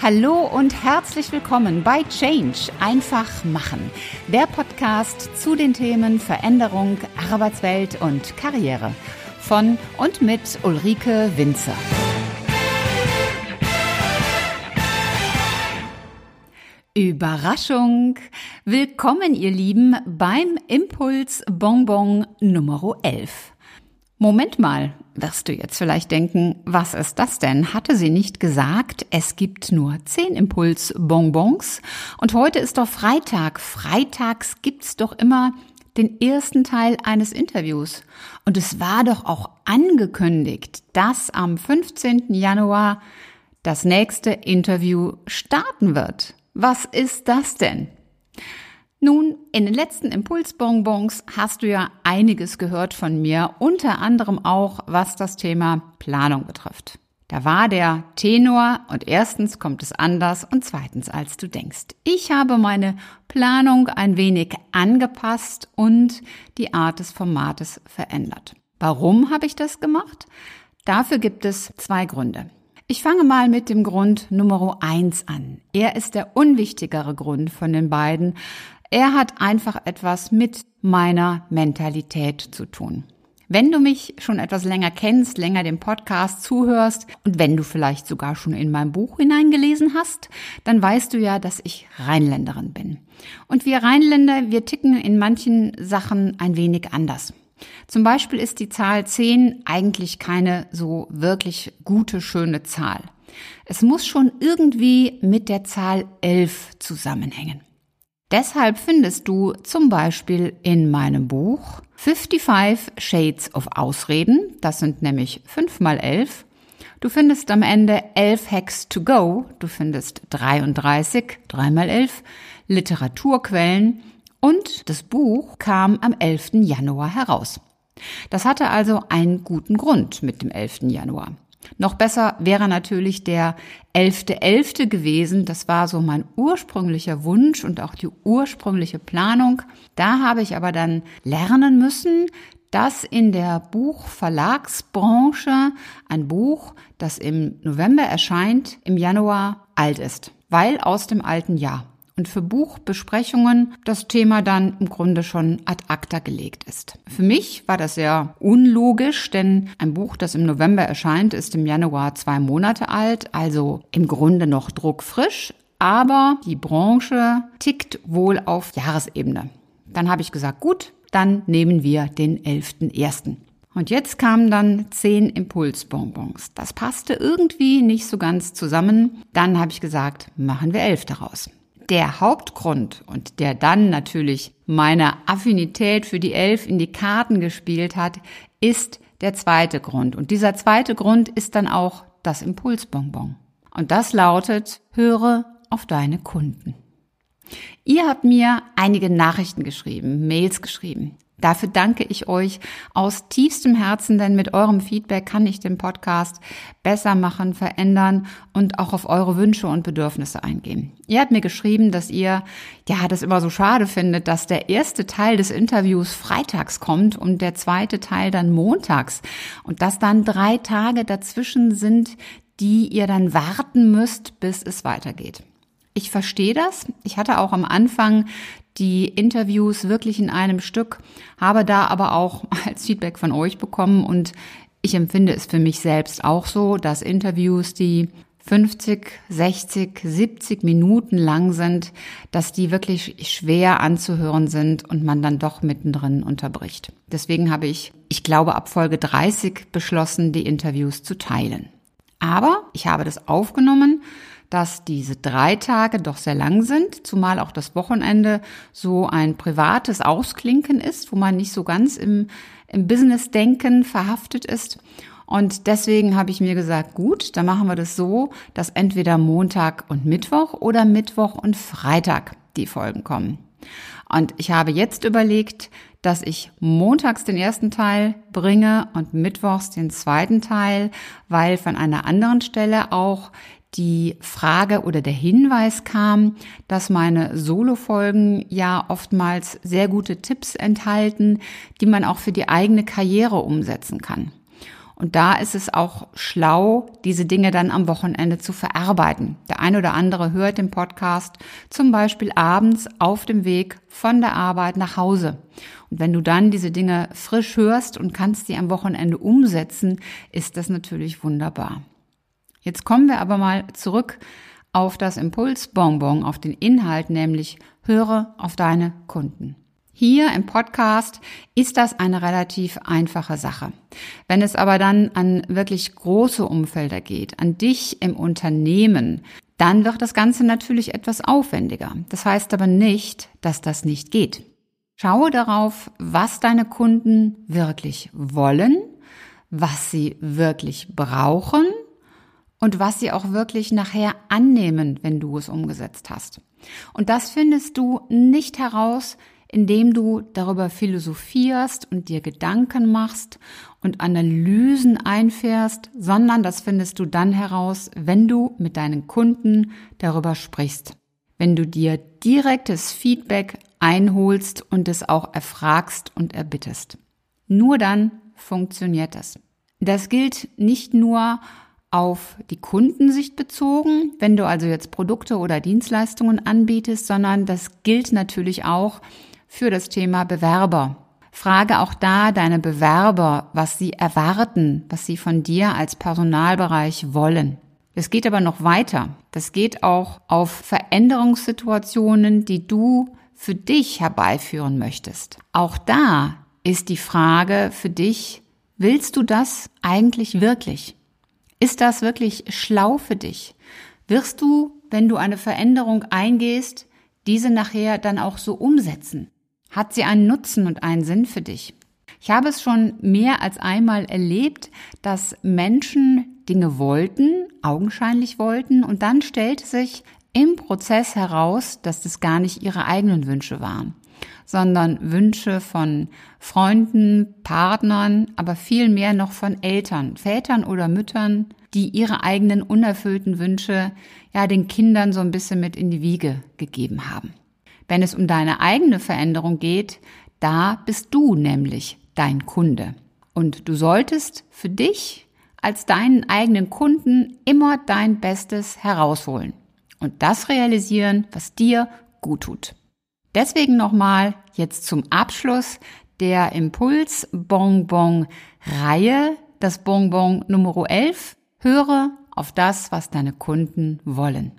Hallo und herzlich willkommen bei Change einfach machen, der Podcast zu den Themen Veränderung, Arbeitswelt und Karriere von und mit Ulrike Winzer. Überraschung! Willkommen, ihr Lieben, beim Impuls Bonbon Nummer 11. Moment mal, wirst du jetzt vielleicht denken, was ist das denn? Hatte sie nicht gesagt, es gibt nur zehn Impulsbonbons? Und heute ist doch Freitag. Freitags gibt's doch immer den ersten Teil eines Interviews. Und es war doch auch angekündigt, dass am 15. Januar das nächste Interview starten wird. Was ist das denn? Nun, in den letzten Impulsbonbons hast du ja einiges gehört von mir, unter anderem auch, was das Thema Planung betrifft. Da war der Tenor und erstens kommt es anders und zweitens als du denkst. Ich habe meine Planung ein wenig angepasst und die Art des Formates verändert. Warum habe ich das gemacht? Dafür gibt es zwei Gründe. Ich fange mal mit dem Grund Nummer eins an. Er ist der unwichtigere Grund von den beiden, er hat einfach etwas mit meiner Mentalität zu tun. Wenn du mich schon etwas länger kennst, länger dem Podcast zuhörst und wenn du vielleicht sogar schon in mein Buch hineingelesen hast, dann weißt du ja, dass ich Rheinländerin bin. Und wir Rheinländer, wir ticken in manchen Sachen ein wenig anders. Zum Beispiel ist die Zahl 10 eigentlich keine so wirklich gute, schöne Zahl. Es muss schon irgendwie mit der Zahl 11 zusammenhängen. Deshalb findest du zum Beispiel in meinem Buch 55 Shades of Ausreden, das sind nämlich 5 mal 11. Du findest am Ende 11 Hacks to go, du findest 33, 3 mal 11 Literaturquellen und das Buch kam am 11. Januar heraus. Das hatte also einen guten Grund mit dem 11. Januar. Noch besser wäre natürlich der 11.11. .11. gewesen. Das war so mein ursprünglicher Wunsch und auch die ursprüngliche Planung. Da habe ich aber dann lernen müssen, dass in der Buchverlagsbranche ein Buch, das im November erscheint, im Januar alt ist, weil aus dem alten Jahr und für Buchbesprechungen das Thema dann im Grunde schon ad acta gelegt ist. Für mich war das sehr unlogisch, denn ein Buch, das im November erscheint, ist im Januar zwei Monate alt, also im Grunde noch druckfrisch, aber die Branche tickt wohl auf Jahresebene. Dann habe ich gesagt, gut, dann nehmen wir den 11.01. Und jetzt kamen dann zehn Impulsbonbons. Das passte irgendwie nicht so ganz zusammen. Dann habe ich gesagt, machen wir elf daraus. Der Hauptgrund und der dann natürlich meine Affinität für die Elf in die Karten gespielt hat, ist der zweite Grund. Und dieser zweite Grund ist dann auch das Impulsbonbon. Und das lautet, höre auf deine Kunden. Ihr habt mir einige Nachrichten geschrieben, Mails geschrieben. Dafür danke ich euch aus tiefstem Herzen, denn mit eurem Feedback kann ich den Podcast besser machen, verändern und auch auf eure Wünsche und Bedürfnisse eingehen. Ihr habt mir geschrieben, dass ihr ja das immer so schade findet, dass der erste Teil des Interviews freitags kommt und der zweite Teil dann montags und dass dann drei Tage dazwischen sind, die ihr dann warten müsst, bis es weitergeht. Ich verstehe das. Ich hatte auch am Anfang die Interviews wirklich in einem Stück, habe da aber auch als Feedback von euch bekommen und ich empfinde es für mich selbst auch so, dass Interviews, die 50, 60, 70 Minuten lang sind, dass die wirklich schwer anzuhören sind und man dann doch mittendrin unterbricht. Deswegen habe ich, ich glaube, ab Folge 30 beschlossen, die Interviews zu teilen. Aber ich habe das aufgenommen, dass diese drei Tage doch sehr lang sind, zumal auch das Wochenende so ein privates Ausklinken ist, wo man nicht so ganz im, im Business-Denken verhaftet ist. Und deswegen habe ich mir gesagt, gut, dann machen wir das so, dass entweder Montag und Mittwoch oder Mittwoch und Freitag die Folgen kommen. Und ich habe jetzt überlegt, dass ich montags den ersten Teil bringe und mittwochs den zweiten Teil, weil von einer anderen Stelle auch die Frage oder der Hinweis kam, dass meine Solo-Folgen ja oftmals sehr gute Tipps enthalten, die man auch für die eigene Karriere umsetzen kann. Und da ist es auch schlau, diese Dinge dann am Wochenende zu verarbeiten. Der eine oder andere hört den Podcast zum Beispiel abends auf dem Weg von der Arbeit nach Hause. Und wenn du dann diese Dinge frisch hörst und kannst die am Wochenende umsetzen, ist das natürlich wunderbar. Jetzt kommen wir aber mal zurück auf das Impulsbonbon, auf den Inhalt, nämlich höre auf deine Kunden. Hier im Podcast ist das eine relativ einfache Sache. Wenn es aber dann an wirklich große Umfelder geht, an dich im Unternehmen, dann wird das Ganze natürlich etwas aufwendiger. Das heißt aber nicht, dass das nicht geht. Schaue darauf, was deine Kunden wirklich wollen, was sie wirklich brauchen und was sie auch wirklich nachher annehmen, wenn du es umgesetzt hast. Und das findest du nicht heraus, indem du darüber philosophierst und dir Gedanken machst und Analysen einfährst, sondern das findest du dann heraus, wenn du mit deinen Kunden darüber sprichst. Wenn du dir direktes Feedback einholst und es auch erfragst und erbittest. Nur dann funktioniert es. Das gilt nicht nur auf die Kundensicht bezogen, wenn du also jetzt Produkte oder Dienstleistungen anbietest, sondern das gilt natürlich auch für das Thema Bewerber. Frage auch da deine Bewerber, was sie erwarten, was sie von dir als Personalbereich wollen. Es geht aber noch weiter. Das geht auch auf Veränderungssituationen, die du für dich herbeiführen möchtest. Auch da ist die Frage für dich, willst du das eigentlich wirklich? Ist das wirklich schlau für dich? Wirst du, wenn du eine Veränderung eingehst, diese nachher dann auch so umsetzen? Hat sie einen Nutzen und einen Sinn für dich? Ich habe es schon mehr als einmal erlebt, dass Menschen Dinge wollten, augenscheinlich wollten, und dann stellte sich im Prozess heraus, dass das gar nicht ihre eigenen Wünsche waren, sondern Wünsche von Freunden, Partnern, aber viel mehr noch von Eltern, Vätern oder Müttern, die ihre eigenen unerfüllten Wünsche ja den Kindern so ein bisschen mit in die Wiege gegeben haben. Wenn es um deine eigene Veränderung geht, da bist du nämlich dein Kunde. Und du solltest für dich als deinen eigenen Kunden immer dein Bestes herausholen und das realisieren, was dir gut tut. Deswegen nochmal jetzt zum Abschluss der Impuls Bonbon Reihe, das Bonbon Nummer 11. Höre auf das, was deine Kunden wollen.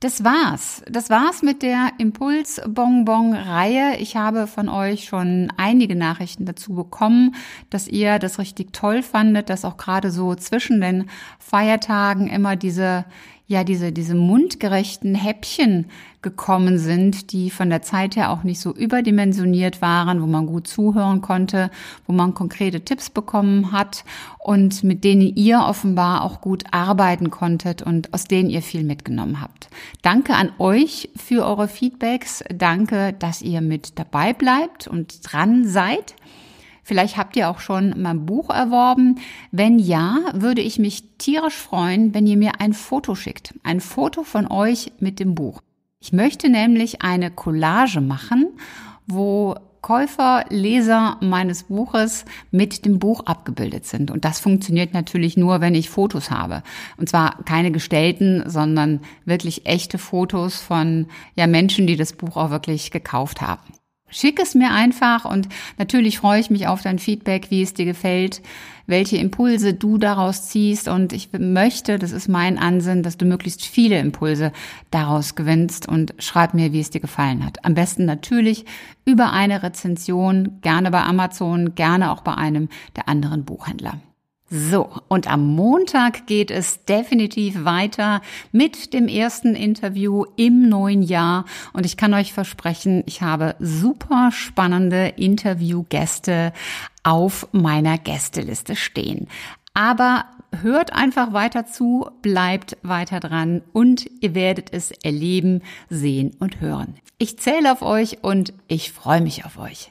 Das war's. Das war's mit der Impuls-Bonbon-Reihe. Ich habe von euch schon einige Nachrichten dazu bekommen, dass ihr das richtig toll fandet, dass auch gerade so zwischen den Feiertagen immer diese ja diese, diese mundgerechten Häppchen gekommen sind, die von der Zeit her auch nicht so überdimensioniert waren, wo man gut zuhören konnte, wo man konkrete Tipps bekommen hat und mit denen ihr offenbar auch gut arbeiten konntet und aus denen ihr viel mitgenommen habt. Danke an euch für eure Feedbacks. Danke, dass ihr mit dabei bleibt und dran seid. Vielleicht habt ihr auch schon mein Buch erworben. Wenn ja, würde ich mich tierisch freuen, wenn ihr mir ein Foto schickt. Ein Foto von euch mit dem Buch. Ich möchte nämlich eine Collage machen, wo Käufer, Leser meines Buches mit dem Buch abgebildet sind. Und das funktioniert natürlich nur, wenn ich Fotos habe. Und zwar keine gestellten, sondern wirklich echte Fotos von ja, Menschen, die das Buch auch wirklich gekauft haben. Schick es mir einfach und natürlich freue ich mich auf dein Feedback, wie es dir gefällt, welche Impulse du daraus ziehst und ich möchte, das ist mein Ansinn, dass du möglichst viele Impulse daraus gewinnst und schreib mir, wie es dir gefallen hat. Am besten natürlich über eine Rezension, gerne bei Amazon, gerne auch bei einem der anderen Buchhändler. So, und am Montag geht es definitiv weiter mit dem ersten Interview im neuen Jahr. Und ich kann euch versprechen, ich habe super spannende Interviewgäste auf meiner Gästeliste stehen. Aber hört einfach weiter zu, bleibt weiter dran und ihr werdet es erleben, sehen und hören. Ich zähle auf euch und ich freue mich auf euch.